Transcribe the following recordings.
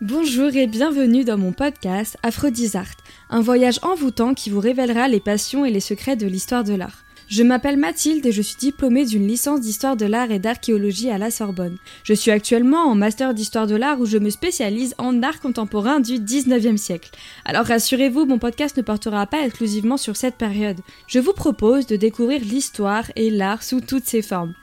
Bonjour et bienvenue dans mon podcast Aphrodisart, un voyage envoûtant qui vous révélera les passions et les secrets de l'histoire de l'art. Je m'appelle Mathilde et je suis diplômée d'une licence d'histoire de l'art et d'archéologie à la Sorbonne. Je suis actuellement en master d'histoire de l'art où je me spécialise en art contemporain du 19e siècle. Alors rassurez-vous, mon podcast ne portera pas exclusivement sur cette période. Je vous propose de découvrir l'histoire et l'art sous toutes ses formes.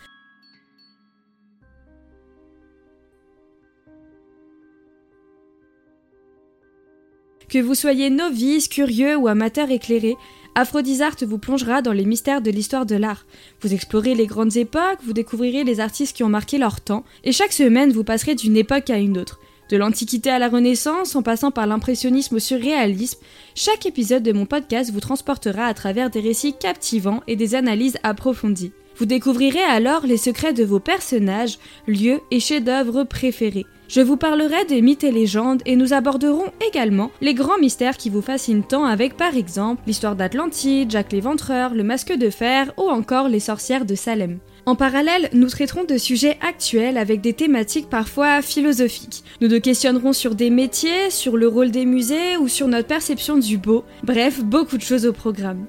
Que vous soyez novice, curieux ou amateur éclairé, Aphrodisart vous plongera dans les mystères de l'histoire de l'art. Vous explorez les grandes époques, vous découvrirez les artistes qui ont marqué leur temps, et chaque semaine vous passerez d'une époque à une autre. De l'Antiquité à la Renaissance, en passant par l'impressionnisme au surréalisme, chaque épisode de mon podcast vous transportera à travers des récits captivants et des analyses approfondies. Vous découvrirez alors les secrets de vos personnages, lieux et chefs-d'œuvre préférés. Je vous parlerai des mythes et légendes et nous aborderons également les grands mystères qui vous fascinent tant avec par exemple l'histoire d'Atlantide, Jacques l'Éventreur, le masque de fer ou encore les sorcières de Salem. En parallèle, nous traiterons de sujets actuels avec des thématiques parfois philosophiques. Nous nous questionnerons sur des métiers, sur le rôle des musées ou sur notre perception du beau. Bref, beaucoup de choses au programme.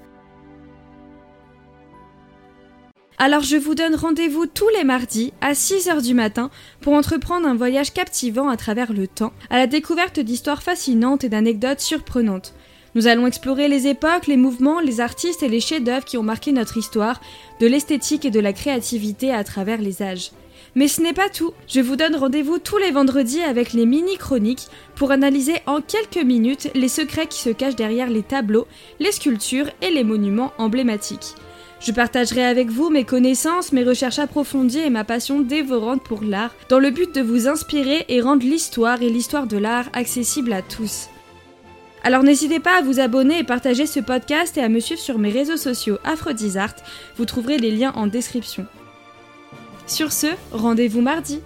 Alors je vous donne rendez-vous tous les mardis à 6h du matin pour entreprendre un voyage captivant à travers le temps, à la découverte d'histoires fascinantes et d'anecdotes surprenantes. Nous allons explorer les époques, les mouvements, les artistes et les chefs-d'œuvre qui ont marqué notre histoire, de l'esthétique et de la créativité à travers les âges. Mais ce n'est pas tout. Je vous donne rendez-vous tous les vendredis avec les mini-chroniques pour analyser en quelques minutes les secrets qui se cachent derrière les tableaux, les sculptures et les monuments emblématiques. Je partagerai avec vous mes connaissances, mes recherches approfondies et ma passion dévorante pour l'art, dans le but de vous inspirer et rendre l'histoire et l'histoire de l'art accessibles à tous. Alors n'hésitez pas à vous abonner et partager ce podcast et à me suivre sur mes réseaux sociaux Aphrodisart, vous trouverez les liens en description. Sur ce, rendez-vous mardi